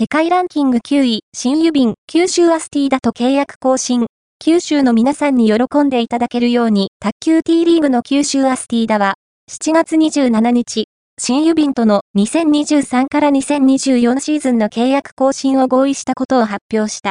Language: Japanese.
世界ランキング9位、新郵便、九州アスティーダと契約更新。九州の皆さんに喜んでいただけるように、卓球 T リーグの九州アスティーダは、7月27日、新郵便との2023から2024シーズンの契約更新を合意したことを発表した。